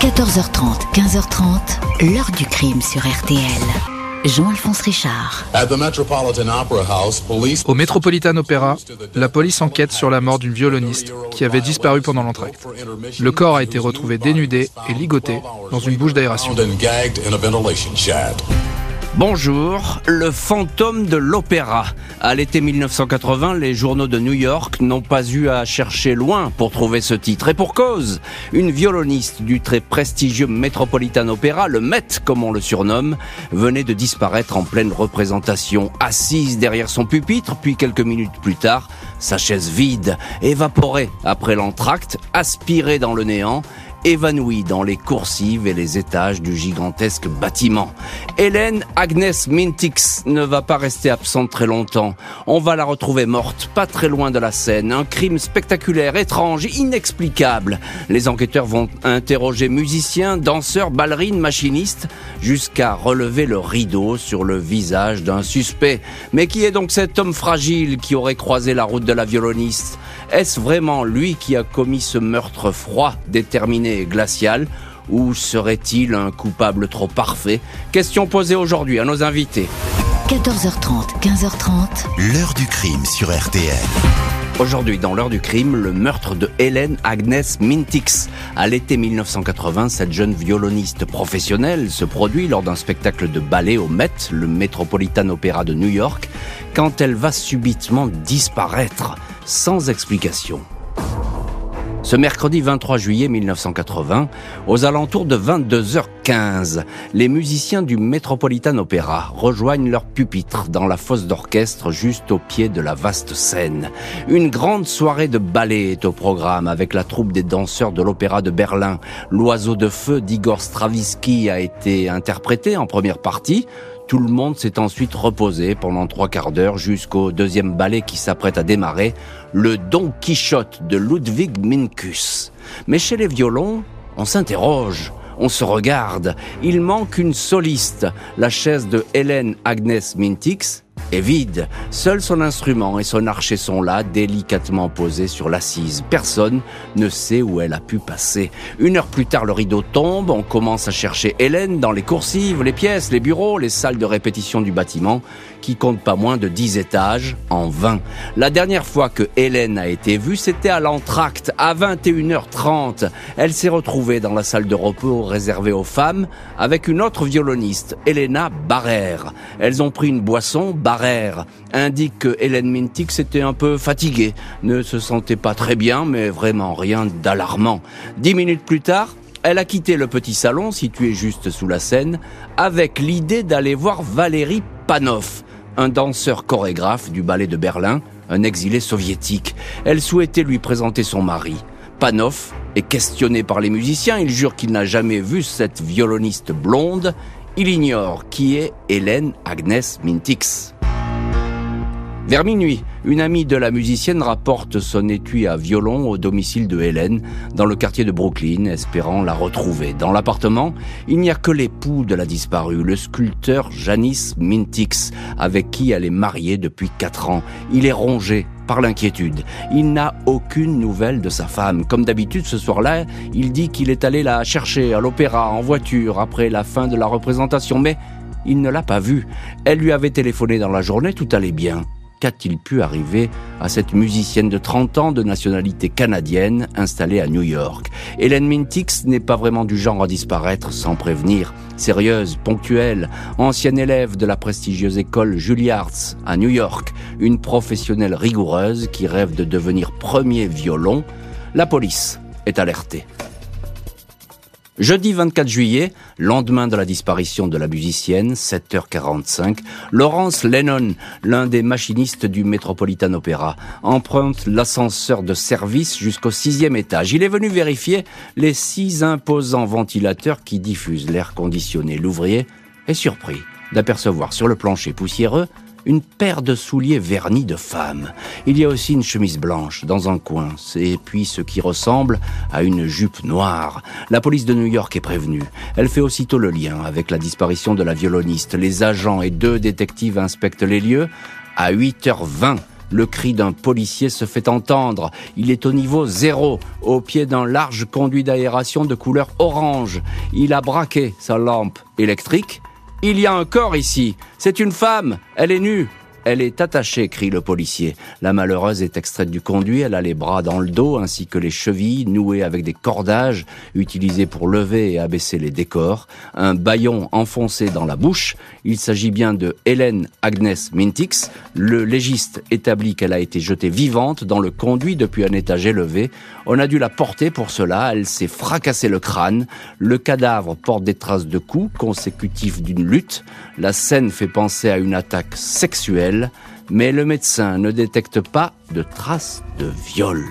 14h30, 15h30, l'heure du crime sur RTL. Jean-Alphonse Richard. Au Metropolitan Opera, la police enquête sur la mort d'une violoniste qui avait disparu pendant l'entracte. Le corps a été retrouvé dénudé et ligoté dans une bouche d'aération. Bonjour, le fantôme de l'opéra. À l'été 1980, les journaux de New York n'ont pas eu à chercher loin pour trouver ce titre. Et pour cause, une violoniste du très prestigieux Metropolitan Opera, le Met comme on le surnomme, venait de disparaître en pleine représentation, assise derrière son pupitre, puis quelques minutes plus tard, sa chaise vide, évaporée après l'entracte, aspirée dans le néant, évanouie dans les coursives et les étages du gigantesque bâtiment. Hélène Agnès Mintix ne va pas rester absente très longtemps. On va la retrouver morte, pas très loin de la scène. Un crime spectaculaire, étrange, inexplicable. Les enquêteurs vont interroger musiciens, danseurs, ballerines, machinistes, jusqu'à relever le rideau sur le visage d'un suspect. Mais qui est donc cet homme fragile qui aurait croisé la route de la violoniste? Est-ce vraiment lui qui a commis ce meurtre froid, déterminé glacial ou serait-il un coupable trop parfait? Question posée aujourd'hui à nos invités. 14h30, 15h30. L'heure du crime sur RTL. Aujourd'hui, dans l'heure du crime, le meurtre de Hélène Agnès Mintix. À l'été 1980, cette jeune violoniste professionnelle se produit lors d'un spectacle de ballet au Met, le Metropolitan Opera de New York, quand elle va subitement disparaître, sans explication. Ce mercredi 23 juillet 1980, aux alentours de 22h15, les musiciens du Metropolitan Opera rejoignent leur pupitre dans la fosse d'orchestre juste au pied de la vaste scène. Une grande soirée de ballet est au programme avec la troupe des danseurs de l'Opéra de Berlin. L'oiseau de feu d'Igor Stravinsky a été interprété en première partie. Tout le monde s'est ensuite reposé pendant trois quarts d'heure jusqu'au deuxième ballet qui s'apprête à démarrer, le Don Quichotte de Ludwig Minkus. Mais chez les violons, on s'interroge, on se regarde. Il manque une soliste, la chaise de Hélène Agnès Mintix, est vide. Seul son instrument et son archet sont là, délicatement posés sur l'assise. Personne ne sait où elle a pu passer. Une heure plus tard, le rideau tombe, on commence à chercher Hélène dans les coursives, les pièces, les bureaux, les salles de répétition du bâtiment, qui compte pas moins de 10 étages, en vain. La dernière fois que Hélène a été vue, c'était à l'entracte, à 21h30. Elle s'est retrouvée dans la salle de repos réservée aux femmes, avec une autre violoniste, Elena Barrère. Elles ont pris une boisson, Barrère indique que Hélène Mintix était un peu fatiguée, ne se sentait pas très bien, mais vraiment rien d'alarmant. Dix minutes plus tard, elle a quitté le petit salon situé juste sous la scène avec l'idée d'aller voir Valérie Panov, un danseur chorégraphe du ballet de Berlin, un exilé soviétique. Elle souhaitait lui présenter son mari. Panov est questionné par les musiciens, il jure qu'il n'a jamais vu cette violoniste blonde, il ignore qui est Hélène Agnès Mintix. Vers minuit, une amie de la musicienne rapporte son étui à violon au domicile de Hélène, dans le quartier de Brooklyn, espérant la retrouver. Dans l'appartement, il n'y a que l'époux de la disparue, le sculpteur Janice Mintix, avec qui elle est mariée depuis quatre ans. Il est rongé par l'inquiétude. Il n'a aucune nouvelle de sa femme. Comme d'habitude, ce soir-là, il dit qu'il est allé la chercher à l'opéra en voiture après la fin de la représentation, mais il ne l'a pas vue. Elle lui avait téléphoné dans la journée, tout allait bien qu'a-t-il pu arriver à cette musicienne de 30 ans de nationalité canadienne installée à New York? Hélène Mintix n'est pas vraiment du genre à disparaître sans prévenir. Sérieuse, ponctuelle, ancienne élève de la prestigieuse école Juilliard à New York, une professionnelle rigoureuse qui rêve de devenir premier violon, la police est alertée. Jeudi 24 juillet, lendemain de la disparition de la musicienne, 7h45, Laurence Lennon, l'un des machinistes du Metropolitan Opera, emprunte l'ascenseur de service jusqu'au sixième étage. Il est venu vérifier les six imposants ventilateurs qui diffusent l'air conditionné. L'ouvrier est surpris d'apercevoir sur le plancher poussiéreux une paire de souliers vernis de femme. Il y a aussi une chemise blanche dans un coin, et puis ce qui ressemble à une jupe noire. La police de New York est prévenue. Elle fait aussitôt le lien avec la disparition de la violoniste. Les agents et deux détectives inspectent les lieux. À 8h20, Le cri d'un policier se fait entendre. Il est au niveau zéro, au pied d'un large conduit d'aération de couleur orange. Il a braqué sa lampe électrique. Il y a un corps ici. C'est une femme. Elle est nue. Elle est attachée, crie le policier. La malheureuse est extraite du conduit, elle a les bras dans le dos ainsi que les chevilles nouées avec des cordages utilisés pour lever et abaisser les décors, un baillon enfoncé dans la bouche. Il s'agit bien de Hélène Agnès Mintix. Le légiste établit qu'elle a été jetée vivante dans le conduit depuis un étage élevé. On a dû la porter pour cela, elle s'est fracassé le crâne. Le cadavre porte des traces de coups consécutifs d'une lutte. La scène fait penser à une attaque sexuelle mais le médecin ne détecte pas de traces de viol.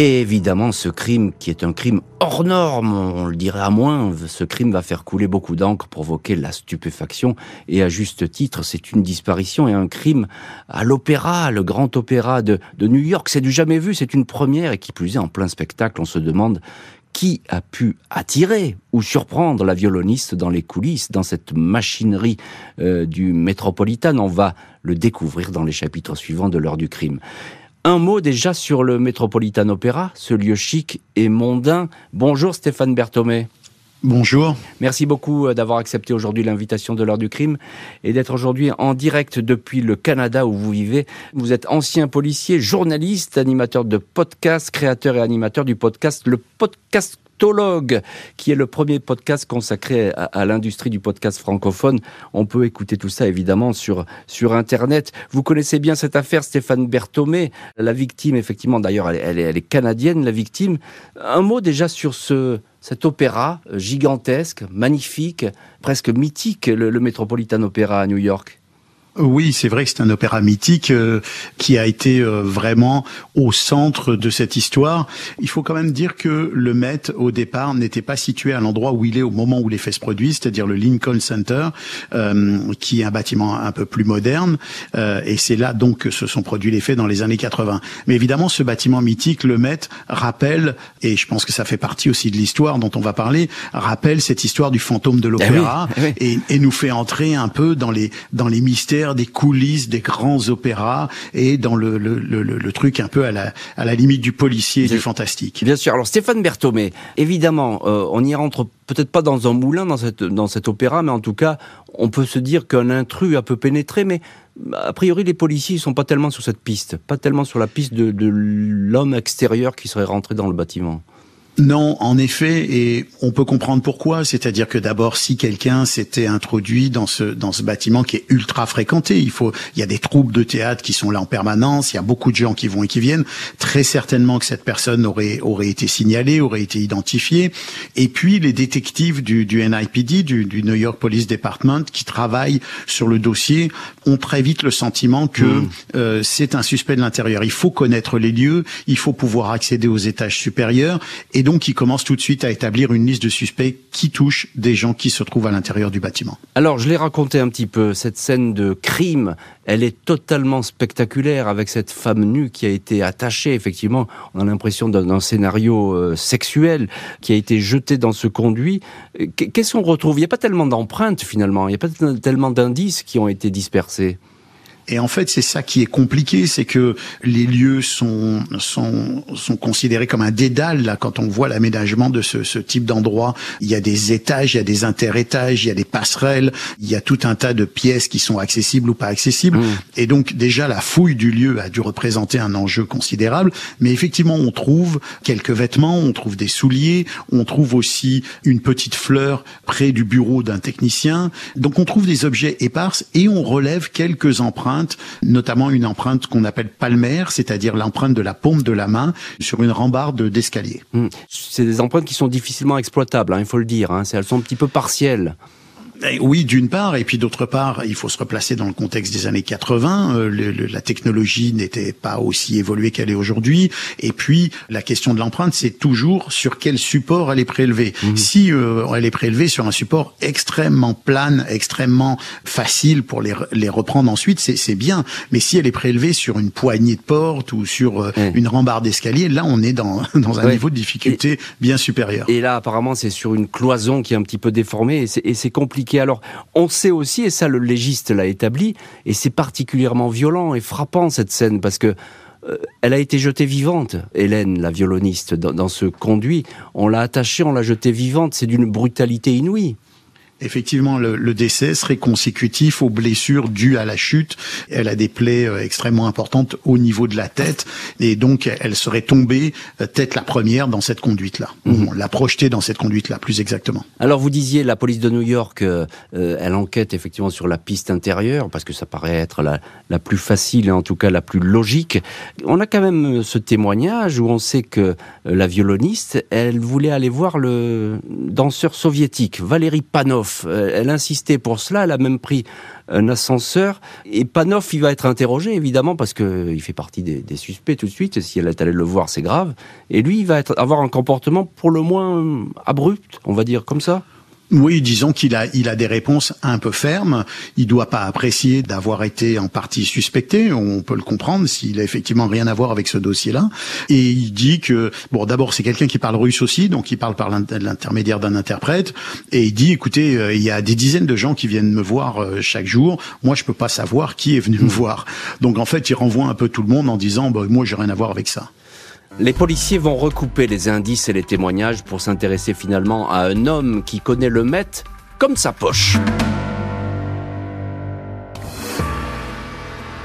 Et évidemment, ce crime, qui est un crime hors norme, on le dirait à moins, ce crime va faire couler beaucoup d'encre, provoquer la stupéfaction, et à juste titre, c'est une disparition et un crime à l'opéra, le grand opéra de, New York, c'est du jamais vu, c'est une première, et qui plus est en plein spectacle, on se demande qui a pu attirer ou surprendre la violoniste dans les coulisses, dans cette machinerie euh, du Metropolitan. On va le découvrir dans les chapitres suivants de l'heure du crime. Un mot déjà sur le Metropolitan Opera, ce lieu chic et mondain. Bonjour Stéphane Berthomé. Bonjour. Merci beaucoup euh, d'avoir accepté aujourd'hui l'invitation de l'heure du crime et d'être aujourd'hui en direct depuis le Canada où vous vivez. Vous êtes ancien policier, journaliste, animateur de podcast, créateur et animateur du podcast Le Podcast qui est le premier podcast consacré à, l'industrie du podcast francophone. On peut écouter tout ça évidemment sur, sur Internet. Vous connaissez bien cette affaire, Stéphane Berthomé, la victime, effectivement, d'ailleurs, elle, est canadienne, la victime. Un mot déjà sur ce, cet opéra gigantesque, magnifique, presque mythique, le Metropolitan Opera à New York. Oui, c'est vrai que c'est un opéra mythique euh, qui a été euh, vraiment au centre de cette histoire. Il faut quand même dire que le Met, au départ, n'était pas situé à l'endroit où il est au moment où les faits se produisent, c'est-à-dire le Lincoln Center, euh, qui est un bâtiment un peu plus moderne. et c'est là donc que se sont produits les faits dans les années 80. Mais évidemment, ce bâtiment mythique, le Met, rappelle, et je pense que ça fait partie aussi de l'histoire dont on va parler, rappelle cette histoire du fantôme de eh l'opéra eh et, et nous fait entrer un peu dans les dans les mystères des coulisses des grands opéras et dans le, le, le, le truc un peu à la, à la limite du policier et du fantastique. Bien sûr. Alors Stéphane Berthomé, évidemment, euh, on y rentre peut-être pas dans un moulin dans cette dans cet opéra, mais en tout cas, on peut se dire qu'un intrus a peu pénétré, mais a priori, les policiers ne sont pas tellement sur cette piste, pas tellement sur la piste de, de l'homme extérieur qui serait rentré dans le bâtiment. Non, en effet, et on peut comprendre pourquoi. C'est-à-dire que d'abord, si quelqu'un s'était introduit dans ce dans ce bâtiment qui est ultra fréquenté, il faut, il y a des troupes de théâtre qui sont là en permanence, il y a beaucoup de gens qui vont et qui viennent. Très certainement que cette personne aurait aurait été signalée, aurait été identifiée. Et puis les détectives du, du NIPD, du, du New York Police Department, qui travaillent sur le dossier, ont très vite le sentiment que hmm. euh, c'est un suspect de l'intérieur. Il faut connaître les lieux, il faut pouvoir accéder aux étages supérieurs et donc il commence tout de suite à établir une liste de suspects qui touche des gens qui se trouvent à l'intérieur du bâtiment. Alors, je l'ai raconté un petit peu, cette scène de crime, elle est totalement spectaculaire avec cette femme nue qui a été attachée, effectivement, on a l'impression d'un scénario euh, sexuel qui a été jeté dans ce conduit. Qu'est-ce qu'on retrouve? Il n'y a pas tellement d'empreintes finalement, il n'y a pas tellement d'indices qui ont été dispersés. Et en fait, c'est ça qui est compliqué, c'est que les lieux sont sont sont considérés comme un dédale là quand on voit l'aménagement de ce, ce type d'endroit. Il y a des étages, il y a des interétages, il y a des passerelles, il y a tout un tas de pièces qui sont accessibles ou pas accessibles. Mmh. Et donc déjà la fouille du lieu a dû représenter un enjeu considérable. Mais effectivement, on trouve quelques vêtements, on trouve des souliers, on trouve aussi une petite fleur près du bureau d'un technicien. Donc on trouve des objets épars et on relève quelques empreintes notamment une empreinte qu'on appelle palmaire, c'est-à-dire l'empreinte de la paume de la main sur une rambarde d'escalier. Hmm. C'est des empreintes qui sont difficilement exploitables, hein, il faut le dire. Hein. Elles sont un petit peu partielles. Eh oui, d'une part, et puis d'autre part, il faut se replacer dans le contexte des années 80. Euh, le, la technologie n'était pas aussi évoluée qu'elle est aujourd'hui. Et puis, la question de l'empreinte, c'est toujours sur quel support elle est prélevée. Mmh. Si euh, elle est prélevée sur un support extrêmement plane, extrêmement facile pour les, les reprendre ensuite, c'est bien. Mais si elle est prélevée sur une poignée de porte ou sur euh, une rambarde d'escalier, là, on est dans, dans un niveau de difficulté bien supérieur. Et là, apparemment, c'est sur une cloison qui est un petit peu déformée et c'est compliqué Alors, on sait aussi, et ça le légiste l'a établi, et c'est particulièrement violent et frappant cette scène, parce que euh, elle a été jetée vivante, Hélène, la violoniste, dans, ce conduit. On l'a attachée, on l'a jetée vivante. C'est d'une brutalité inouïe. Effectivement, le, décès serait consécutif aux blessures dues à la chute. Elle a des plaies euh, extrêmement importantes au niveau de la tête et donc elle serait tombée euh, tête la première dans cette conduite-là. Mhm. On l'a projetée dans cette conduite-là, plus exactement. Alors vous disiez la police de New York, euh, elle enquête effectivement sur la piste intérieure parce que ça paraît être la, la plus facile et en tout cas la plus logique. On a quand même ce témoignage où on sait que la violoniste, elle voulait aller voir le danseur soviétique Valérie Panov euh, elle insistait pour cela, elle a même pris un ascenseur. Et Panov, il va être interrogé, évidemment, parce qu'il fait partie des, suspects tout de suite. Si elle est allée le voir, c'est grave. Et lui, il va avoir un comportement pour le moins abrupt, on va dire comme ça. Oui, disons qu'il a, il a des réponses un peu fermes. Il doit pas apprécier d'avoir été en partie suspecté. On peut le comprendre s'il a effectivement rien à voir avec ce dossier-là. Et il dit que, bon, d'abord, c'est quelqu'un qui parle russe aussi, donc il parle par l'intermédiaire d'un interprète. Et il dit, écoutez, euh, il y a des dizaines de gens qui viennent me voir euh, chaque jour. Moi, je peux pas savoir qui est venu me voir. Donc, en fait, il renvoie un peu tout le monde en disant, bah, moi, j'ai rien à voir avec ça. Les policiers vont recouper les indices et les témoignages pour s'intéresser finalement à un homme qui connaît le maître comme sa poche.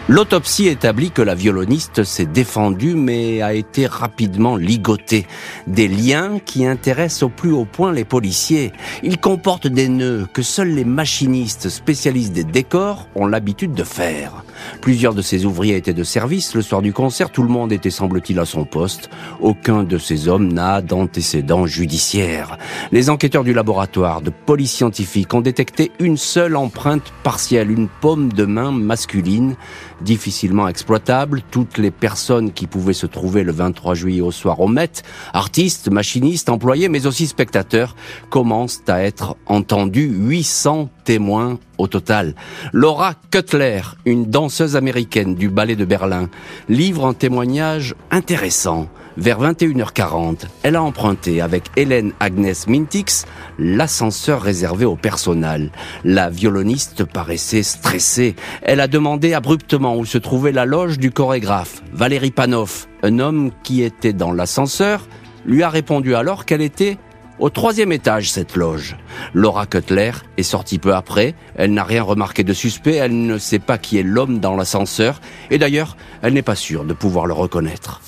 L'autopsie établit que la violoniste s'est défendue mais a été rapidement ligotée. Des liens qui intéressent au plus haut point les policiers. Ils comportent des nœuds que seuls les machinistes spécialistes des décors ont l'habitude de faire. Plusieurs de ces ouvriers étaient de service. Le soir du concert, tout le monde était semble-t-il à son poste. Aucun de ces hommes n'a d'antécédents judiciaires. Les enquêteurs du laboratoire de police scientifique ont détecté une seule empreinte partielle, une paume de main masculine difficilement exploitable. Toutes les personnes qui pouvaient se trouver le 23 juillet au soir au Met, artistes, machinistes, employés, mais aussi spectateurs, commencent à être entendus. 800 témoins au total. Laura Cutler, une danseuse américaine du ballet de Berlin, livre un témoignage intéressant. Vers 21h40, elle a emprunté avec Hélène Agnès Mintix l'ascenseur réservé au personnel. La violoniste paraissait stressée. Elle a demandé abruptement où se trouvait la loge du chorégraphe, Valérie Panov. Un homme qui était dans l'ascenseur lui a répondu alors qu'elle était au troisième étage, cette loge. Laura Cutler est sortie peu après. Elle n'a rien remarqué de suspect. Elle ne sait pas qui est l'homme dans l'ascenseur. Et d'ailleurs, elle n'est pas sûre de pouvoir le reconnaître.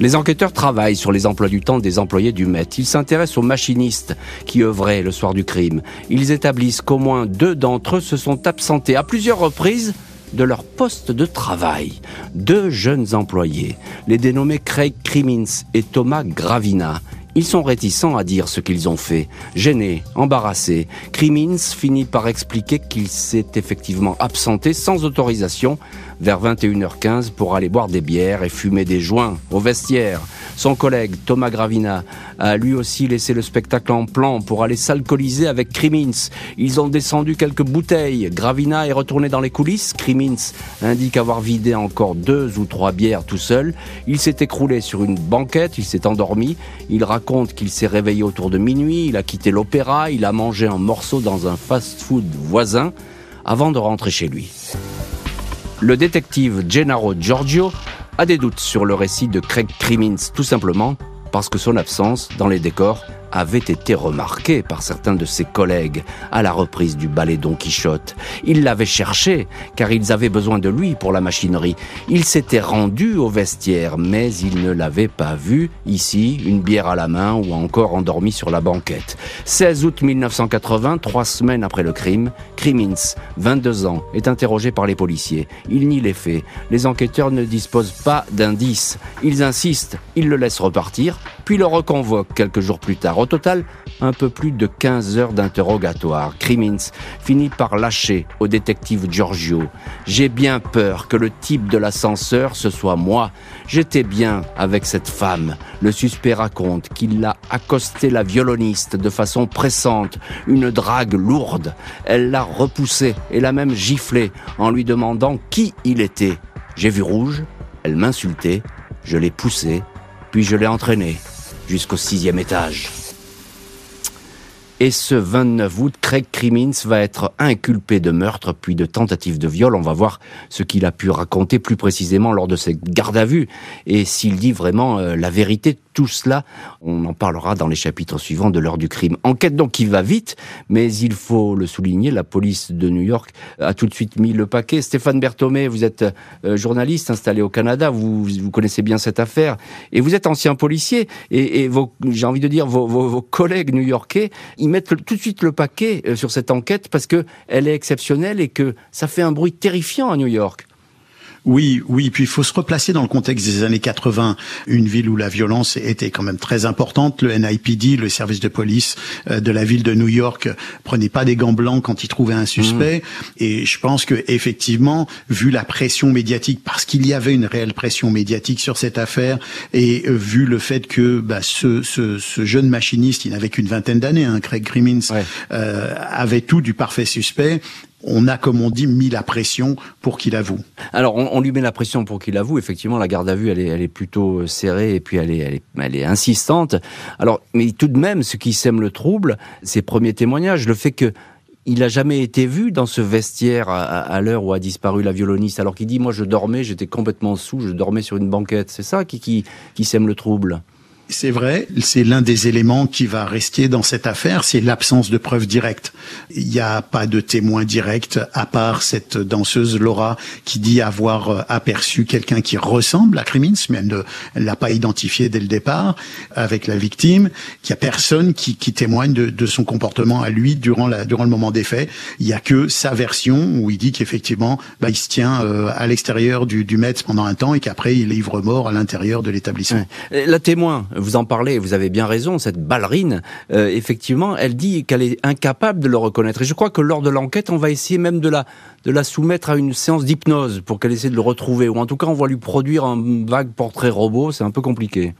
Les enquêteurs travaillent sur les emplois du temps des employés du Met. Ils s'intéressent aux machinistes qui œuvraient le soir du crime. Ils établissent qu'au moins deux d'entre eux se sont absentés à plusieurs reprises de leur poste de travail. Deux jeunes employés, les dénommés Craig Crimmins et Thomas Gravina, ils sont réticents à dire ce qu'ils ont fait. Gênés, embarrassés, Crimmins finit par expliquer qu'il s'est effectivement absenté sans autorisation vers 21h15 pour aller boire des bières et fumer des joints au vestiaire. Son collègue Thomas Gravina a lui aussi laissé le spectacle en plan pour aller s'alcooliser avec Crimins. Ils ont descendu quelques bouteilles. Gravina est retourné dans les coulisses. Crimins indique avoir vidé encore deux ou trois bières tout seul. Il s'est écroulé sur une banquette, il s'est endormi. Il raconte qu'il s'est réveillé autour de minuit, il a quitté l'opéra, il a mangé un morceau dans un fast-food voisin avant de rentrer chez lui. Le détective Gennaro Giorgio a des doutes sur le récit de Craig Crimmins, tout simplement parce que son absence dans les décors avait été remarqué par certains de ses collègues à la reprise du ballet Don Quichotte. Ils l'avaient cherché car ils avaient besoin de lui pour la machinerie. Il s'était rendu au vestiaire mais il ne l'avait pas vu ici, une bière à la main ou encore endormi sur la banquette. 16 août 1980, trois semaines après le crime, Crimmins, 22 ans, est interrogé par les policiers. Il nie les faits. Les enquêteurs ne disposent pas d'indices. Ils insistent, ils le laissent repartir, puis le reconvoquent quelques jours plus tard. Au total, un peu plus de 15 heures d'interrogatoire. Crimmins finit par lâcher au détective Giorgio. J'ai bien peur que le type de l'ascenseur ce soit moi. J'étais bien avec cette femme. Le suspect raconte qu'il a accosté la violoniste de façon pressante, une drague lourde. Elle l'a repoussé et l'a même giflé en lui demandant qui il était. J'ai vu rouge, elle m'insultait, je l'ai poussé, puis je l'ai entraîné jusqu'au sixième étage. Et ce 29 août, Craig Crimmins va être inculpé de meurtre puis de tentative de viol. On va voir ce qu'il a pu raconter plus précisément lors de ses gardes à vue et s'il dit vraiment euh, la vérité. Tout cela, on en parlera dans les chapitres suivants de l'heure du crime. Enquête donc qui va vite, mais il faut le souligner, la police de New York a tout de suite mis le paquet. Stéphane Berthomé, vous êtes euh, journaliste installé au Canada, vous, vous connaissez bien cette affaire et vous êtes ancien policier et, et j'ai envie de dire vos, vos, collègues new-yorkais ils mettent tout de suite le paquet euh, sur cette enquête parce que elle est exceptionnelle et que ça fait un bruit terrifiant à New York. Oui, oui, puis il faut se replacer dans le contexte des années 80, une ville où la violence était quand même très importante. Le NIPD, le service de police euh, de la ville de New York, prenait pas des gants blancs quand il trouvait un suspect. Mmh. Et je pense que effectivement, vu la pression médiatique, parce qu'il y avait une réelle pression médiatique sur cette affaire, et euh, vu le fait que bah, ce, ce, ce, jeune machiniste, il n'avait qu'une vingtaine d'années, hein, Craig Crimmins, euh, avait tout du parfait suspect on a, comme on dit, mis la pression pour qu'il avoue. Alors, on, lui met la pression pour qu'il avoue. Effectivement, la garde à vue, elle est, elle est plutôt euh, serrée et puis elle est, elle est, insistante. Alors, mais tout de même, ce qui sème le trouble, ses premiers témoignages, le fait que il a jamais été vu dans ce vestiaire à, l'heure où a disparu la violoniste, alors qu'il dit, moi je dormais, j'étais complètement sous, je dormais sur une banquette. C'est ça qui, qui, qui sème le trouble? C'est vrai, c'est l'un des éléments qui va rester dans cette affaire, c'est l'absence de preuves directes. Il n'y a pas de témoin direct à part cette danseuse Laura qui dit avoir euh, aperçu quelqu'un qui ressemble à Crimmins, mais elle ne l'a pas identifié dès le départ avec la victime. Il n'y a personne qui, témoigne de, son comportement à lui durant, le moment des faits. Il n'y a que sa version où il dit qu'effectivement, bah, il se tient euh, à l'extérieur du, Metz pendant un temps et qu'après il est ivre mort à l'intérieur de l'établissement. La témoin vous en parlez, vous avez bien raison, cette ballerine, euh, effectivement, elle dit qu'elle est incapable de le reconnaître. Et je crois que lors de l'enquête, on va essayer même de la, de la soumettre à une séance d'hypnose pour qu'elle essaie de le retrouver. Ou en tout cas, on va lui produire un vague portrait robot, c'est un peu compliqué.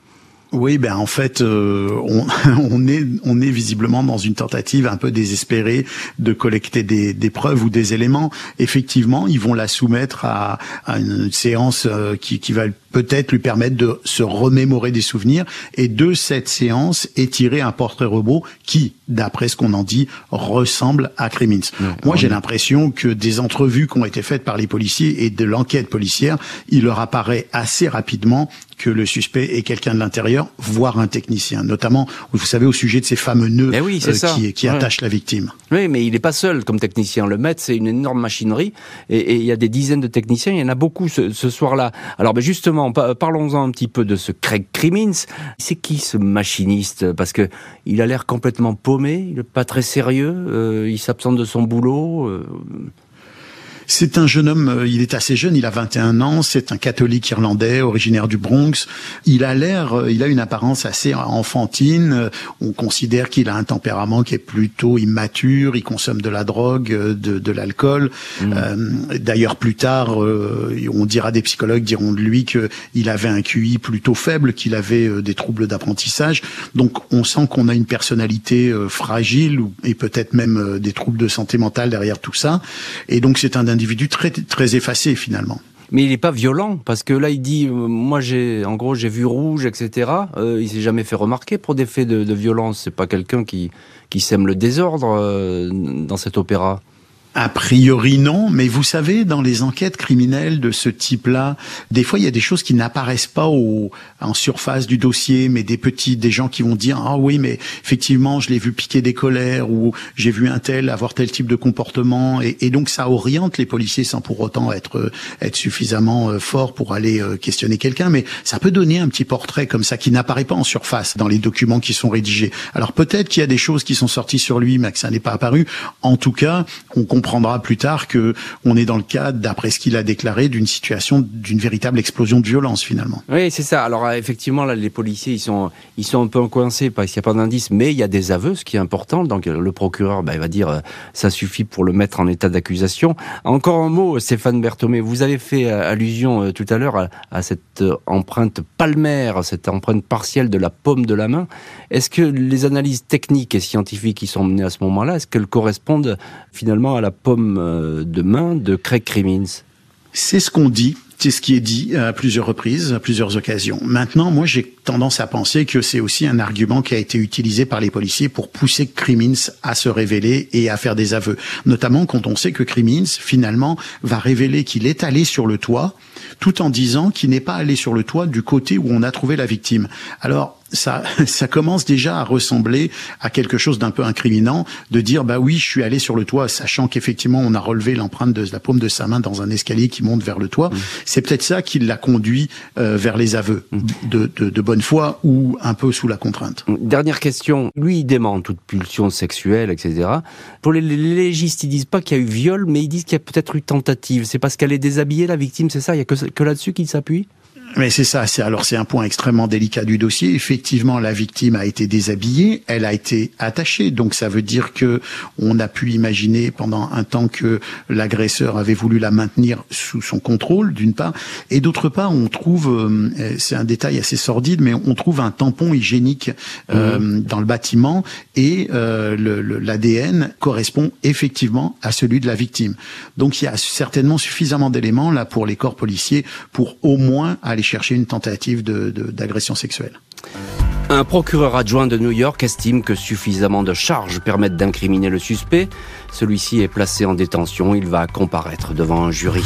Oui, ben en fait, euh, on, on, est on est visiblement dans une tentative un peu désespérée de collecter des, des preuves ou des éléments. Effectivement, ils vont la soumettre à, à une séance euh, qui, qui va peut-être lui permettre de se remémorer des souvenirs et de cette séance étirer un portrait robot qui, d'après ce qu'on en dit, ressemble à Crimmins. Moi, j'ai l'impression que des entrevues qui ont été faites par les policiers et de l'enquête policière, il leur apparaît assez rapidement que le suspect est quelqu'un de l'intérieur, voire un technicien, notamment, vous savez, au sujet de ces fameux nœuds eh oui, euh, qui, qui attachent la victime. Oui, mais il n'est pas seul comme technicien. Le maître, c'est une énorme machinerie, et, il y a des dizaines de techniciens, il y en a beaucoup ce, ce soir-là. Alors, ben justement, parlons-en un petit peu de ce Craig Crimmins. C'est qui ce machiniste? Parce que il a l'air complètement paumé, il n'est pas très sérieux, euh, il s'absente de son boulot. Euh. C'est un jeune homme, euh, il est assez jeune, il a 21 ans, c'est un catholique irlandais originaire du Bronx. Il a l'air, euh, il a une apparence assez enfantine. On considère qu'il a un tempérament qui est plutôt immature, il consomme de la drogue, euh, de, de l'alcool. Mmh. D'ailleurs, plus tard, on dira, des psychologues diront de lui qu'il avait un QI plutôt faible, qu'il avait des troubles d'apprentissage. Donc on sent qu'on a une personnalité fragile et peut-être même des troubles de santé mentale derrière tout ça. Et donc c'est un individu très, effacé finalement. Mais il n'est pas violent parce que là il dit euh, moi j'ai en gros j'ai vu rouge etc. Euh, il s'est jamais fait remarquer pour des faits de, de violence. C'est pas quelqu'un qui qui sème le désordre euh, dans cet opéra. A priori non, mais vous savez, dans les enquêtes criminelles de ce type-là, des fois il y a des choses qui n'apparaissent pas au, en surface du dossier, mais des petits, des gens qui vont dire ah oui, mais effectivement je l'ai vu piquer des colères ou j'ai vu un tel avoir tel type de comportement, et, et, donc ça oriente les policiers sans pour autant être être suffisamment euh, fort pour aller euh, questionner quelqu'un, mais ça peut donner un petit portrait comme ça qui n'apparaît pas en surface dans les documents qui sont rédigés. Alors peut-être qu'il y a des choses qui sont sorties sur lui, mais que ça n'est pas apparu. En tout cas, on comprend comprendra plus tard que on est dans le cadre, d'après ce qu'il a déclaré, d'une situation d'une véritable explosion de violence finalement. Oui, c'est ça. Alors euh, effectivement, là, les policiers, ils sont, ils sont un peu coincés parce qu'il n'y a pas d'indice, mais il y a des aveux, ce qui est important. Donc le procureur, bah, il va dire, euh, ça suffit pour le mettre en état d'accusation. Encore un mot, Stéphane Berthomé, vous avez fait euh, allusion tout à l'heure à, cette empreinte palmaire, cette empreinte partielle de la paume de la main. Est-ce que les analyses techniques et scientifiques qui sont menées à ce moment-là, est-ce qu'elles correspondent finalement à la pomme euh, de main de Craig Crimmins c'est ce qu'on dit. C'est ce qui est dit à plusieurs reprises, à plusieurs occasions. Maintenant, moi, j'ai tendance à penser que c'est aussi un argument qui a été utilisé par les policiers pour pousser Crimmins à se révéler et à faire des aveux. Notamment quand on sait que Crimmins, finalement, va révéler qu'il est allé sur le toit, tout en disant qu'il n'est pas allé sur le toit du côté où on a trouvé la victime. Alors, ça, ça commence déjà à ressembler à quelque chose d'un peu incriminant de dire bah oui, je suis allé sur le toit, sachant qu'effectivement on a relevé l'empreinte de la paume de sa main dans un escalier qui monte vers le toit. Mmh. C'est peut-être ça qui l'a conduit euh, vers les aveux mmh. de, de, de, bonne foi ou un peu sous la contrainte. Mmh. Dernière question. Lui, il dément toute pulsion sexuelle, etc. Pour les légistes, ils disent pas qu'il y a eu viol, mais ils disent qu'il y a peut-être eu tentative. C'est parce qu'elle est déshabillée, la victime, c'est ça? Il y a que, que là-dessus qu'il s'appuie? Mais c'est ça. C'est alors c'est un point extrêmement délicat du dossier. Effectivement, la victime a été déshabillée, elle a été attachée. Donc ça veut dire que on a pu imaginer pendant un temps que l'agresseur avait voulu la maintenir sous son contrôle, d'une part, et d'autre part, on trouve, euh, c'est un détail assez sordide, mais on trouve un tampon hygiénique euh, mmh. dans le bâtiment et euh, l'ADN correspond effectivement à celui de la victime. Donc il y a certainement suffisamment d'éléments là pour les corps policiers pour au moins aller chercher une tentative d'agression sexuelle. Un procureur adjoint de New York estime que suffisamment de charges permettent d'incriminer le suspect. Celui-ci est placé en détention. Il va comparaître devant un jury.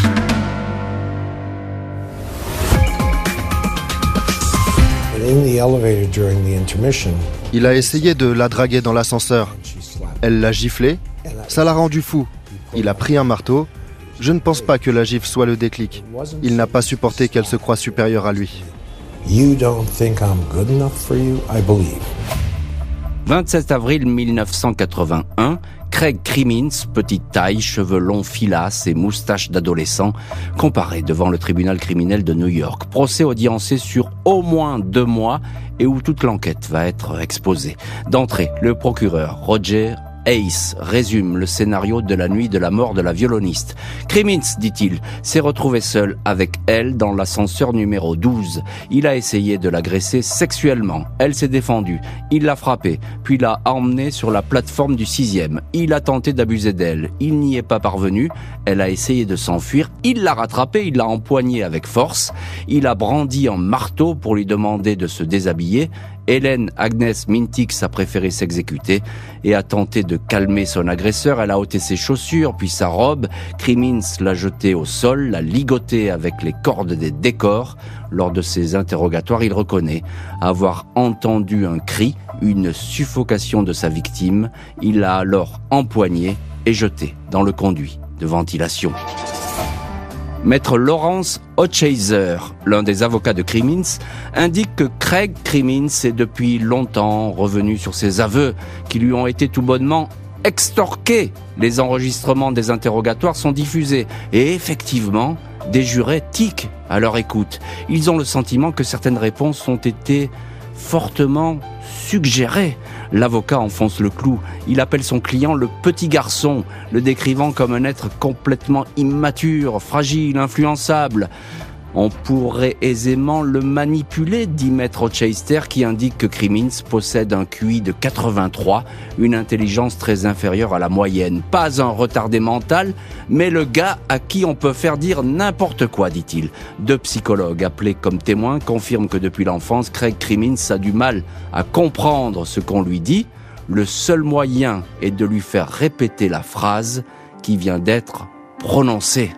Il a essayé de la draguer dans l'ascenseur. Elle l'a giflé. Ça l'a rendu fou. Il a pris un marteau je ne pense pas que la gifle soit le déclic. Il n'a pas supporté qu'elle se croie supérieure à lui. 27 avril 1981, Craig Crimmins, petite taille, cheveux longs filasses et moustache d'adolescent, comparé devant le tribunal criminel de New York. Procès audiencé sur au moins deux mois et où toute l'enquête va être exposée. D'entrée, le procureur Roger Ace résume le scénario de la nuit de la mort de la violoniste. Crimmins, dit-il, s'est retrouvé seul avec elle dans l'ascenseur numéro 12. Il a essayé de l'agresser sexuellement. Elle s'est défendue. Il l'a frappée, puis l'a emmenée sur la plateforme du sixième. Il a tenté d'abuser d'elle. Il n'y est pas parvenu. Elle a essayé de s'enfuir. Il l'a rattrapée, il l'a empoignée avec force. Il a brandi un marteau pour lui demander de se déshabiller. Hélène Agnès Mintix a préféré s'exécuter et a tenté de calmer son agresseur. Elle a ôté ses chaussures, puis sa robe. Crimins l'a jetée au sol, l'a ligotée avec les cordes des décors. Lors de ses interrogatoires, il reconnaît avoir entendu un cri, une suffocation de sa victime. Il l'a alors empoigné et jeté dans le conduit de ventilation. Maître Lawrence Hochheiser, l'un des avocats de Crimmins, indique que Craig Crimmins est depuis longtemps revenu sur ses aveux qui lui ont été tout bonnement extorqués. Les enregistrements des interrogatoires sont diffusés et effectivement, des jurés tiquent à leur écoute. Ils ont le sentiment que certaines réponses ont été fortement suggérées L'avocat enfonce le clou. Il appelle son client le petit garçon, le décrivant comme un être complètement immature, fragile, influençable. On pourrait aisément le manipuler, dit Maître Chester, qui indique que Crimmins possède un QI de 83, une intelligence très inférieure à la moyenne. Pas un retardé mental, mais le gars à qui on peut faire dire n'importe quoi, dit-il. Deux psychologues appelés comme témoins confirment que depuis l'enfance, Craig Crimmins a du mal à comprendre ce qu'on lui dit. Le seul moyen est de lui faire répéter la phrase qui vient d'être prononcée.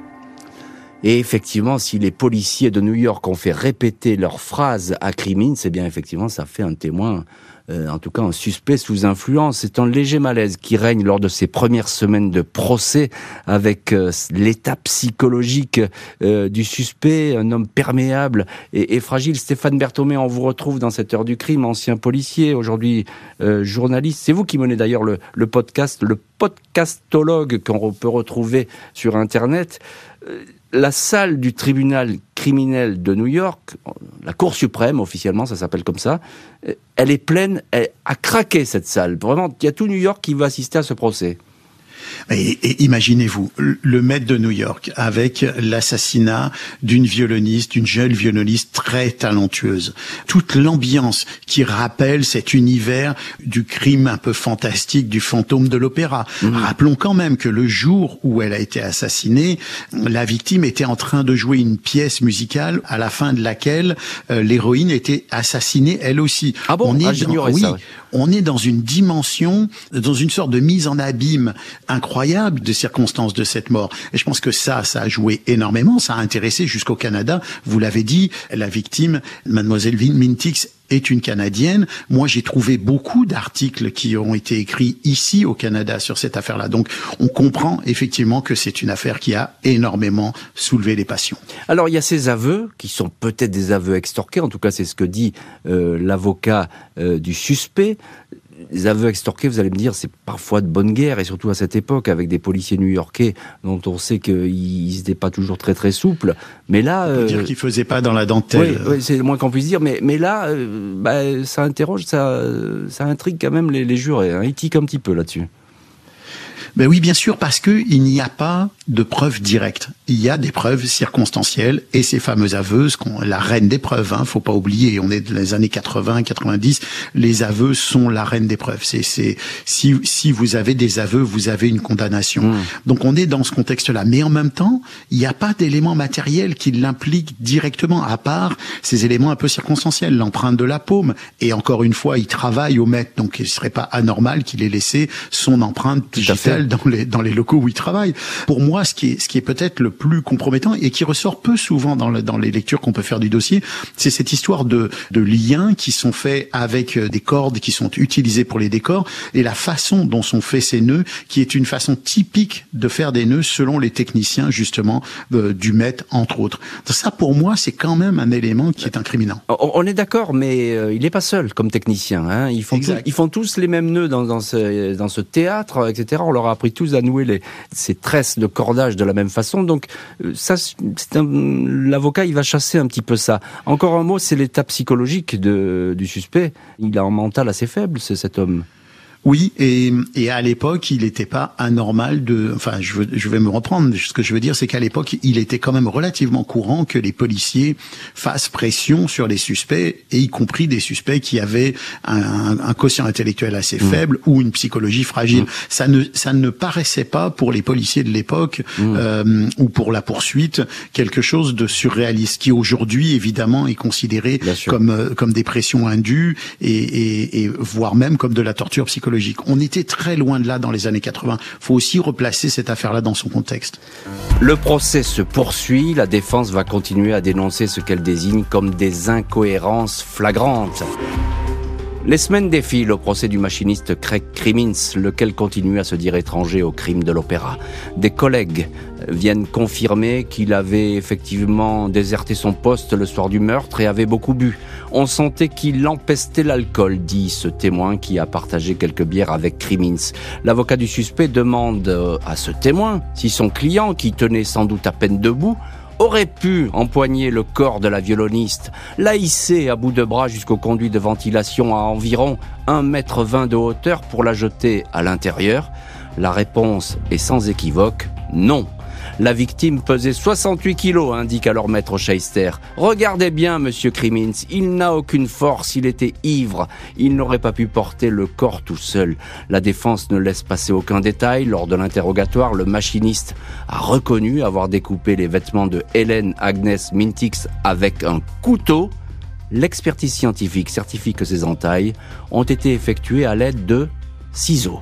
Et effectivement, si les policiers de New York ont fait répéter leurs phrases à Crimin, c'est bien effectivement ça fait un témoin, euh, en tout cas un suspect sous influence. C'est un léger malaise qui règne lors de ces premières semaines de procès avec euh, l'état psychologique euh, du suspect, un homme perméable et, fragile. Stéphane Berthomé, on vous retrouve dans cette heure du crime, ancien policier, aujourd'hui journaliste. C'est vous qui menez d'ailleurs le, le podcast, le podcastologue qu'on peut retrouver sur Internet la salle du tribunal criminel de New York, la Cour suprême officiellement, ça s'appelle comme ça, elle est pleine, elle a craqué cette salle. Vraiment, il y a tout New York qui va assister à ce procès. Et, imaginez-vous, le maître de New York avec l'assassinat d'une violoniste, d'une jeune violoniste très talentueuse. Toute l'ambiance qui rappelle cet univers du crime un peu fantastique du fantôme de l'opéra. Mmh. Rappelons quand même que le jour où elle a été assassinée, la victime était en train de jouer une pièce musicale à la fin de laquelle euh, l'héroïne était assassinée elle aussi. Ah bon? On est ah, dans, oui, on est dans une dimension, dans une sorte de mise en abîme incroyable de circonstances de cette mort. Et je pense que ça, ça a joué énormément, ça a intéressé jusqu'au Canada. Vous l'avez dit, la victime, mademoiselle Mintix, est une Canadienne. Moi, j'ai trouvé beaucoup d'articles qui ont été écrits ici au Canada sur cette affaire-là. Donc, on comprend effectivement que c'est une affaire qui a énormément soulevé les passions. Alors, il y a ces aveux qui sont peut-être des aveux extorqués. En tout cas, c'est ce que dit euh, l'avocat euh, du suspect les aveux extorqués, vous allez me dire, c'est parfois de bonne guerre, et surtout à cette époque, avec des policiers new-yorkais dont on sait qu'ils n'étaient pas toujours très très souples. Mais là... On peut dire euh, qu'ils faisaient pas dans la dentelle. Oui, c'est le moins qu'on puisse dire, mais, mais là, euh, bah, ça interroge, ça, ça intrigue quand même les, jurés. Hein. Ils tiquent un petit peu là-dessus. Ben oui, bien sûr, parce que il n'y a pas de preuves directes. Il y a des preuves circonstancielles et ces fameuses aveux, la reine des preuves, hein, faut pas oublier, on est dans les années 80, 90, les aveux sont la reine des preuves. C'est, c'est, si, si vous avez des aveux, vous avez une condamnation. Mmh. Donc on est dans ce contexte-là. Mais en même temps, il n'y a pas d'éléments matériels qui l'impliquent directement, à part ces éléments un peu circonstanciels, l'empreinte de la paume. Et encore une fois, il travaille au maître, donc il serait pas anormal qu'il ait laissé son empreinte digitale dans les, dans les locaux où il travaille. Pour moi, ce qui est, ce qui est peut-être le plus compromettant et qui ressort peu souvent dans, le, dans les lectures qu'on peut faire du dossier, c'est cette histoire de, de liens qui sont faits avec euh, des cordes qui sont utilisées pour les décors et la façon dont sont faits ces nœuds, qui est une façon typique de faire des nœuds selon les techniciens justement euh, du maître entre autres. Ça, pour moi, c'est quand même un élément qui est incriminant. On est d'accord, mais euh, il n'est pas seul comme technicien. Hein. Ils, font tous, ils font tous les mêmes nœuds dans, dans, ce, dans ce théâtre, etc. On leur a appris tous à nouer les, ces tresses de cordage de la même façon. Donc euh, ça, l'avocat, il va chasser un petit peu ça. Encore un mot, c'est l'état psychologique de, du suspect. Il a un mental assez faible, c'est cet homme. Oui, et, et à l'époque, il n'était pas anormal de. Enfin, je, veux, je vais me reprendre. Ce que je veux dire, c'est qu'à l'époque, il était quand même relativement courant que les policiers fassent pression sur les suspects, et y compris des suspects qui avaient un, un quotient intellectuel assez mmh. faible ou une psychologie fragile. Mmh. Ça ne ça ne paraissait pas pour les policiers de l'époque mmh. euh, ou pour la poursuite quelque chose de surréaliste qui aujourd'hui évidemment est considéré comme euh, comme des pressions indues et, et, et voire même comme de la torture psychologique. On était très loin de là dans les années 80. Il faut aussi replacer cette affaire-là dans son contexte. Le procès se poursuit. La défense va continuer à dénoncer ce qu'elle désigne comme des incohérences flagrantes. Les semaines défilent au procès du machiniste Craig Crimmins, lequel continue à se dire étranger au crime de l'opéra. Des collègues viennent confirmer qu'il avait effectivement déserté son poste le soir du meurtre et avait beaucoup bu. On sentait qu'il empestait l'alcool, dit ce témoin qui a partagé quelques bières avec Crimmins. L'avocat du suspect demande à ce témoin si son client, qui tenait sans doute à peine debout, aurait pu empoigner le corps de la violoniste, la hisser à bout de bras jusqu'au conduit de ventilation à environ 1 mètre 20 de hauteur pour la jeter à l'intérieur La réponse est sans équivoque non. La victime pesait 68 kilos, indique alors maître Scheister. Regardez bien, monsieur Crimins, il n'a aucune force, il était ivre. Il n'aurait pas pu porter le corps tout seul. La défense ne laisse passer aucun détail. Lors de l'interrogatoire, le machiniste a reconnu avoir découpé les vêtements de Hélène Agnès Mintix avec un couteau. L'expertise scientifique certifie que ces entailles ont été effectuées à l'aide de ciseaux.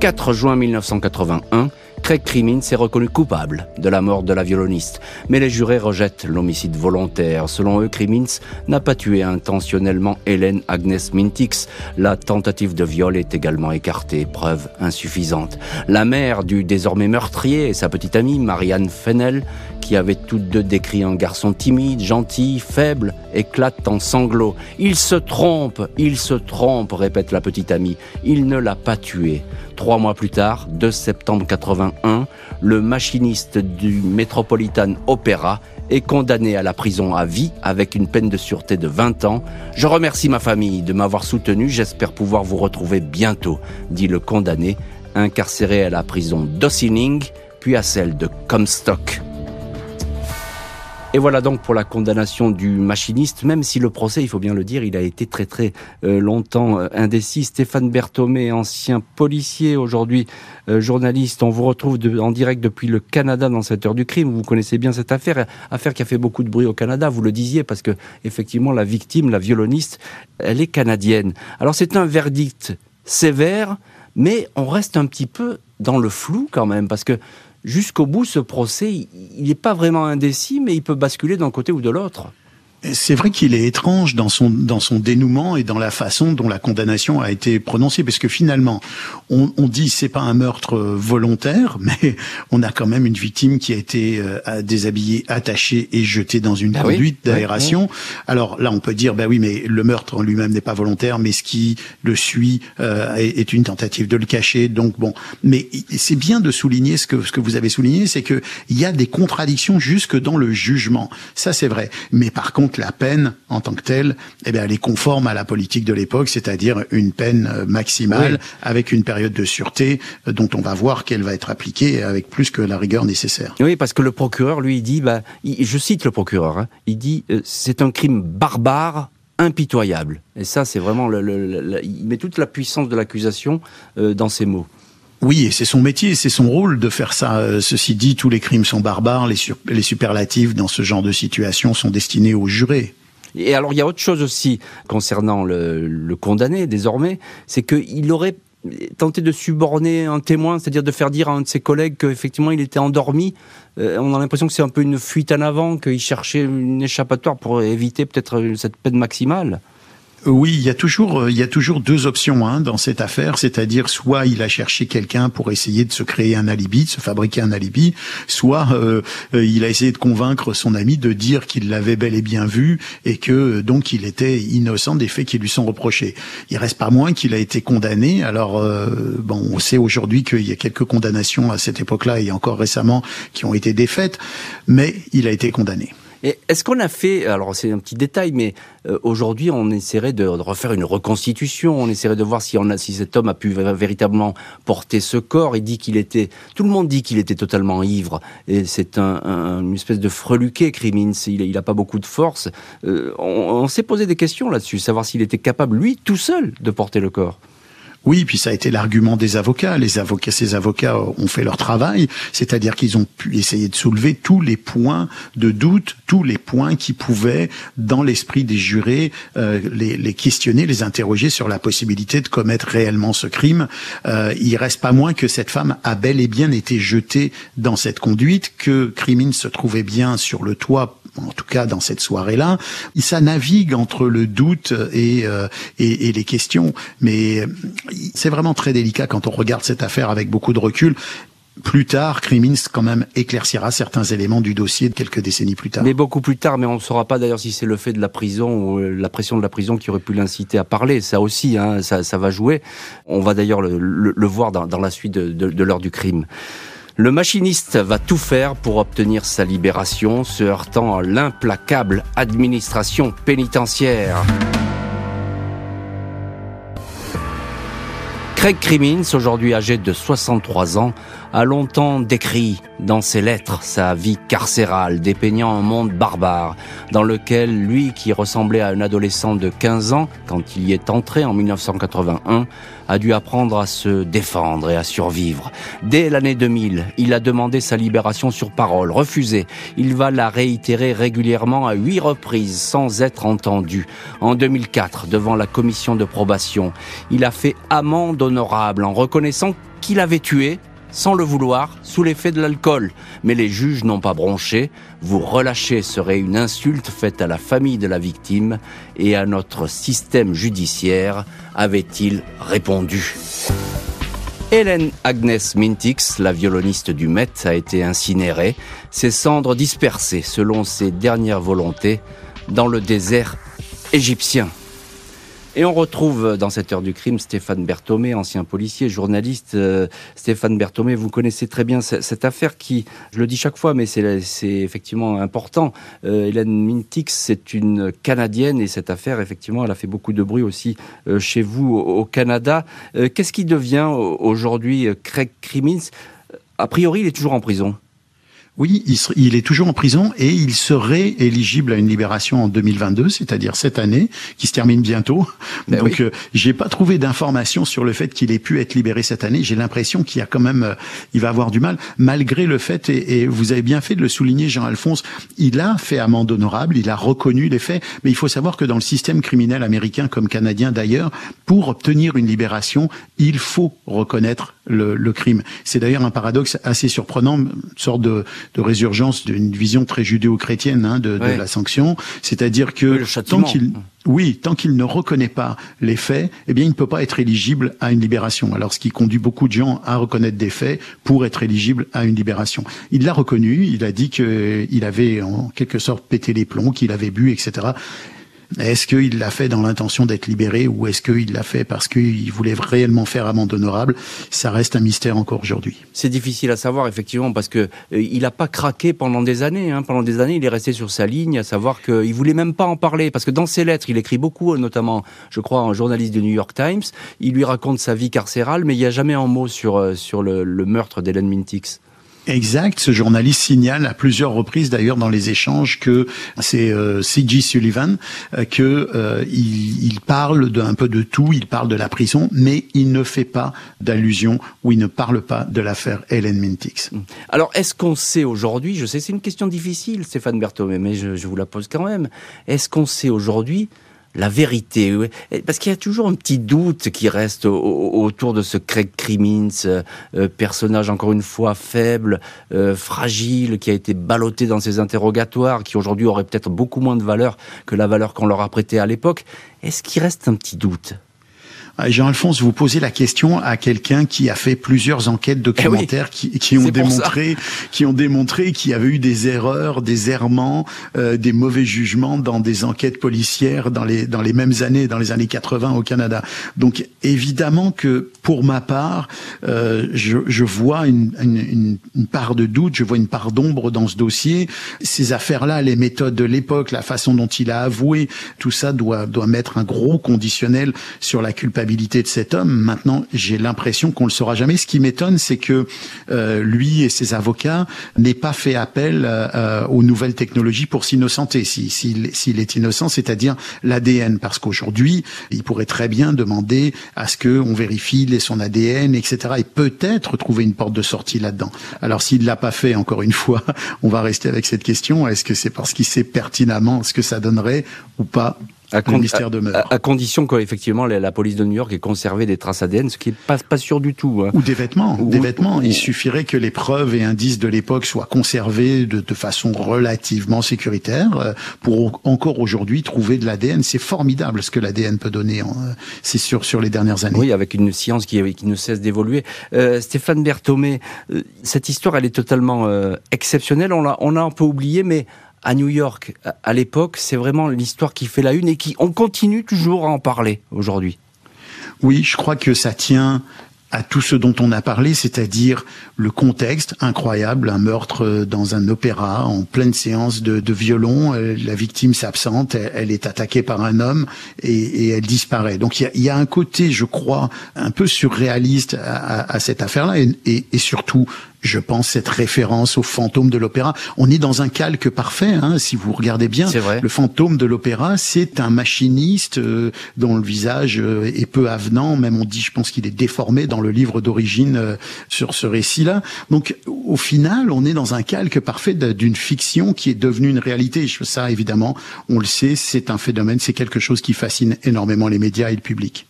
4 juin 1981, Craig Crimin s'est reconnu coupable de la mort de la violoniste, mais les jurés rejettent l'homicide volontaire. Selon eux, Crimins n'a pas tué intentionnellement Hélène Agnes Mintix. La tentative de viol est également écartée, preuve insuffisante. La mère du désormais meurtrier et sa petite amie, Marianne Fennel, qui avaient toutes deux décrit un garçon timide, gentil, faible, éclate en sanglots. Il se trompe, il se trompe, répète la petite amie. Il ne l'a pas tué. Trois mois plus tard, 2 septembre 81, le machiniste du Metropolitan Opera est condamné à la prison à vie avec une peine de sûreté de 20 ans. Je remercie ma famille de m'avoir soutenu. J'espère pouvoir vous retrouver bientôt, dit le condamné incarcéré à la prison d'Ossining, puis à celle de Comstock. Et voilà donc pour la condamnation du machiniste, même si le procès, il faut bien le dire, il a été très très euh, longtemps euh, indécis. Stéphane Berthomé, ancien policier, aujourd'hui euh, journaliste, on vous retrouve en direct depuis le Canada dans cette heure du crime. Vous connaissez bien cette affaire, affaire qui a fait beaucoup de bruit au Canada, vous le disiez, parce que effectivement la victime, la violoniste, elle est canadienne. Alors c'est un verdict sévère, mais on reste un petit peu dans le flou quand même, parce que jusqu'au bout, ce procès, il n'est pas vraiment indécis, mais il peut basculer d'un côté ou de l'autre. C'est vrai qu'il est étrange dans son dans son dénouement et dans la façon dont la condamnation a été prononcée, parce que finalement, on, on dit c'est pas un meurtre volontaire, mais on a quand même une victime qui a été euh, déshabillée, attachée et jetée dans une bah conduite d'aération. Alors là, on peut dire bah oui, mais le meurtre en lui-même n'est pas volontaire, mais ce qui le suit euh, est, une tentative de le cacher. Donc bon, mais c'est bien de souligner ce que ce que vous avez souligné, c'est que il y a des contradictions jusque dans le jugement. Ça c'est vrai, mais par contre la peine en tant que telle, eh bien, elle est conforme à la politique de l'époque, c'est-à-dire une peine euh, maximale avec une période de sûreté euh, dont on va voir qu'elle va être appliquée avec plus que la rigueur nécessaire. Oui, parce que le procureur, lui, dit, bah, je cite le procureur, hein, il dit, euh, c'est un crime barbare impitoyable. Et ça, c'est vraiment, le, il met toute la puissance de l'accusation dans ces mots. Oui, et c'est son métier, c'est son rôle de faire ça. Euh, ceci dit, tous les crimes sont barbares, les, les superlatifs dans ce genre de situation sont destinés aux jurés. Et alors, il y a autre chose aussi concernant le, condamné, désormais, c'est qu'il aurait tenté de suborner un témoin, c'est-à-dire de faire dire à un de ses collègues qu'effectivement il était endormi. Euh, on a l'impression que c'est un peu une fuite en avant, qu'il cherchait une échappatoire pour éviter peut-être cette peine maximale. Oui, il y a toujours, euh, il y a toujours deux options hein, dans cette affaire, c'est-à-dire soit il a cherché quelqu'un pour essayer de se créer un alibi, de se fabriquer un alibi, soit euh, euh, il a essayé de convaincre son ami de dire qu'il l'avait bel et bien vu et que donc il était innocent des faits qui lui sont reprochés. Il reste pas moins qu'il a été condamné. Alors bon, on sait aujourd'hui qu'il y a quelques condamnations à cette époque-là et encore récemment qui ont été défaites, mais il a été condamné. Est-ce qu'on a fait, alors c'est un petit détail, mais euh, aujourd'hui on essaierait de, refaire une reconstitution, on essaierait de voir si, cet homme a pu véritablement porter ce corps. Il dit qu'il était, tout le monde dit qu'il était totalement ivre, et c'est un, une espèce de freluqué, Crimins, il n'a pas beaucoup de force. Euh, on, on s'est posé des questions là-dessus, savoir s'il était capable, lui, tout seul, de porter le corps. Oui, puis ça a été l'argument des avocats. Les avocats, ces avocats ont fait leur travail, c'est-à-dire qu'ils ont pu essayer de soulever tous les points de doute, tous les points qui pouvaient, dans l'esprit des jurés, euh, les, les, questionner, les interroger sur la possibilité de commettre réellement ce crime. Euh, il reste pas moins que cette femme a bel et bien été jetée dans cette conduite, que Crimine se trouvait bien sur le toit en tout cas dans cette soirée-là, ça navigue entre le doute et, euh, et, et, les questions. Mais c'est vraiment très délicat quand on regarde cette affaire avec beaucoup de recul. Plus tard, Crimins quand même éclaircira certains éléments du dossier de quelques décennies plus tard. Mais beaucoup plus tard, mais on ne saura pas d'ailleurs si c'est le fait de la prison ou euh, la pression de la prison qui aurait pu l'inciter à parler. Ça aussi, hein, ça, ça, va jouer. On va d'ailleurs le, le, voir dans, dans, la suite de, de, de l'heure du crime. Le machiniste va tout faire pour obtenir sa libération, se heurtant à l'implacable administration pénitentiaire. Craig Crimmins, aujourd'hui âgé de 63 ans, a longtemps décrit dans ses lettres sa vie carcérale, dépeignant un monde barbare, dans lequel lui, qui ressemblait à un adolescent de 15 ans quand il y est entré en 1981, a dû apprendre à se défendre et à survivre. Dès l'année 2000, il a demandé sa libération sur parole, refusée. Il va la réitérer régulièrement à huit reprises sans être entendu. En 2004, devant la commission de probation, il a fait amende honorable en reconnaissant qu'il avait tué sans le vouloir, sous l'effet de l'alcool. Mais les juges n'ont pas bronché. Vous relâcher serait une insulte faite à la famille de la victime et à notre système judiciaire, avait-il répondu. Hélène Agnès Mintix, la violoniste du Met, a été incinérée, ses cendres dispersées selon ses dernières volontés dans le désert égyptien. Et on retrouve dans cette heure du crime Stéphane Berthomé, ancien policier, journaliste. Euh, Stéphane Berthomé, vous connaissez très bien cette affaire qui, je le dis chaque fois, mais c'est effectivement important. Euh, Hélène Mintix, c'est une Canadienne et cette affaire, effectivement, elle a fait beaucoup de bruit aussi euh, chez vous au, Canada. Qu'est-ce qui devient aujourd'hui Craig Crimmins? A priori, il est toujours en prison. Oui, il, est toujours en prison et il serait éligible à une libération en 2022, c'est-à-dire cette année, qui se termine bientôt. Ben Donc, euh, j'ai pas trouvé d'informations sur le fait qu'il ait pu être libéré cette année. J'ai l'impression qu'il y a quand même, euh, il va avoir du mal, malgré le fait, et, vous avez bien fait de le souligner, Jean-Alphonse, il a fait amende honorable, il a reconnu les faits, mais il faut savoir que dans le système criminel américain comme canadien d'ailleurs, pour obtenir une libération, il faut reconnaître le, le crime. C'est d'ailleurs un paradoxe assez surprenant, une sorte de de résurgence d'une vision très judéo-chrétienne hein, de, de la sanction, c'est-à-dire que tant qu'il oui, tant qu'il ne reconnaît pas les faits, eh bien, il ne peut pas être éligible à une libération. Alors, ce qui conduit beaucoup de gens à reconnaître des faits pour être éligible à une libération. Il l'a reconnu, il a dit qu'il avait en quelque sorte pété les plombs, qu'il avait bu, etc. Est-ce qu'il l'a fait dans l'intention d'être libéré ou est-ce qu'il l'a fait parce qu'il voulait réellement faire amende honorable? Ça reste un mystère encore aujourd'hui. C'est difficile à savoir effectivement parce que euh, n'a pas craqué pendant des années. Hein. Pendant des années, il est resté sur sa ligne, à savoir qu'il voulait même pas en parler parce que dans ses lettres, il écrit beaucoup, notamment, je crois, un journaliste du New York Times. Il lui raconte sa vie carcérale, mais il n'y a jamais un mot sur euh, sur le, le meurtre d'Hélène Mintix. Exact. Ce journaliste signale à plusieurs reprises, d'ailleurs dans les échanges, que c'est euh, C.G. Sullivan, euh, que euh, il, il, parle d'un peu de tout. Il parle de la prison, mais il ne fait pas d'allusion ou il ne parle pas de l'affaire Helen Mintix. Alors, est-ce qu'on sait aujourd'hui Je sais, c'est une question difficile, Stéphane Berthomé, mais je, je vous la pose quand même. Est-ce qu'on sait aujourd'hui la vérité. Parce qu'il y a toujours un petit doute qui reste autour de ce Craig Crimmins, euh, euh, personnage encore une fois faible, euh, fragile, qui a été ballotté dans ses interrogatoires, qui aujourd'hui aurait peut-être beaucoup moins de valeur que la valeur qu'on leur a prêtée à l'époque. Est-ce qu'il reste un petit doute? Jean-Alphonse, vous posez la question à quelqu'un qui a fait plusieurs enquêtes documentaires eh qui, qui, ont démontré, qui ont démontré qu'il y avait eu des erreurs, des errements, euh, des mauvais jugements dans des enquêtes policières dans les dans les mêmes années, dans les années 80 au Canada. Donc évidemment que pour ma part, euh, je, je, vois une, une, une, part de doute, je vois une part d'ombre dans ce dossier. Ces affaires-là, les méthodes de l'époque, la façon dont il a avoué, tout ça doit doit mettre un gros conditionnel sur la culpabilité de cet homme. Maintenant, j'ai l'impression qu'on le saura jamais. Ce qui m'étonne, c'est que euh, lui et ses avocats n'aient pas fait appel euh, aux nouvelles technologies pour s'innocenter. S'il si, est innocent, c'est-à-dire l'ADN, parce qu'aujourd'hui, il pourrait très bien demander à ce qu'on vérifie son ADN, etc. et peut-être trouver une porte de sortie là-dedans. Alors, s'il l'a pas fait, encore une fois, on va rester avec cette question. Est-ce que c'est parce qu'il sait pertinemment ce que ça donnerait ou pas à, à, condition qu'effectivement la, la, police de New York ait conservé des traces ADN, ce qui n'est pas, pas sûr du tout. Hein. Ou des vêtements. des vêtements. Il suffirait que les preuves et indices de l'époque soient conservés de, de, façon relativement sécuritaire euh, pour encore aujourd'hui trouver de l'ADN. C'est formidable ce que l'ADN peut donner, c'est sûr, sur les dernières années. Oui, avec une science qui, qui ne cesse d'évoluer. Euh, Stéphane Berthomé, euh, cette histoire, elle est totalement euh, exceptionnelle. On l'a, on a un peu oublié, mais à New York à l'époque, c'est vraiment l'histoire qui fait la une et qui on continue toujours à en parler aujourd'hui. Oui, je crois que ça tient à tout ce dont on a parlé, c'est-à-dire le contexte incroyable, un meurtre dans un opéra en pleine séance de, violon, euh, la victime s'absente, elle, est attaquée par un homme et, elle disparaît. Donc il y a, un côté, je crois, un peu surréaliste à, cette affaire-là et, surtout je pense, cette référence au fantôme de l'opéra. On est dans un calque parfait, hein, si vous regardez bien. Vrai. Le fantôme de l'opéra, c'est un machiniste euh, dont le visage euh, est peu avenant, même on dit, je pense qu'il est déformé dans le livre d'origine euh, sur ce récit-là. Donc, au final, on est dans un calque parfait d'une fiction qui est devenue une réalité. Ça, évidemment, on le sait, c'est un phénomène, c'est quelque chose qui fascine énormément les médias et le public.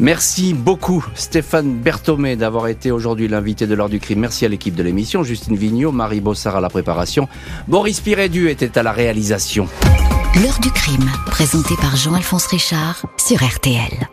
Merci beaucoup Stéphane Berthomé d'avoir été aujourd'hui l'invité de l'heure du crime. Merci à l'équipe de l'émission, Justine Vignot, Marie Bossard à la préparation, Boris Pirédu était à la réalisation. L'heure du crime, présenté par Jean-Alphonse Richard sur RTL.